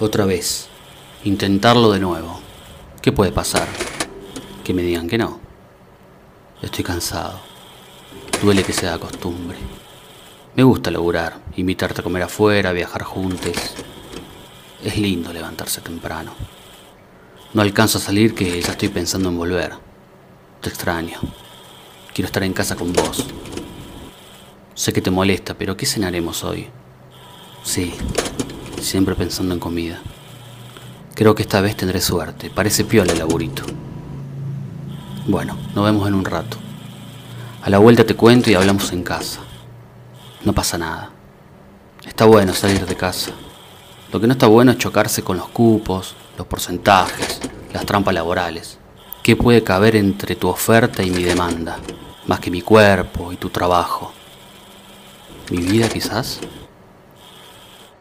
Otra vez. Intentarlo de nuevo. ¿Qué puede pasar? Que me digan que no. Estoy cansado. Duele que sea costumbre. Me gusta laburar, invitarte a comer afuera, viajar juntos. Es lindo levantarse temprano. No alcanzo a salir que ya estoy pensando en volver. Te extraño. Quiero estar en casa con vos. Sé que te molesta, pero ¿qué cenaremos hoy? Sí, siempre pensando en comida. Creo que esta vez tendré suerte. Parece piola el laburito. Bueno, nos vemos en un rato. A la vuelta te cuento y hablamos en casa. No pasa nada. Está bueno salir de casa. Lo que no está bueno es chocarse con los cupos, los porcentajes, las trampas laborales. ¿Qué puede caber entre tu oferta y mi demanda? Más que mi cuerpo y tu trabajo. ¿Mi vida quizás?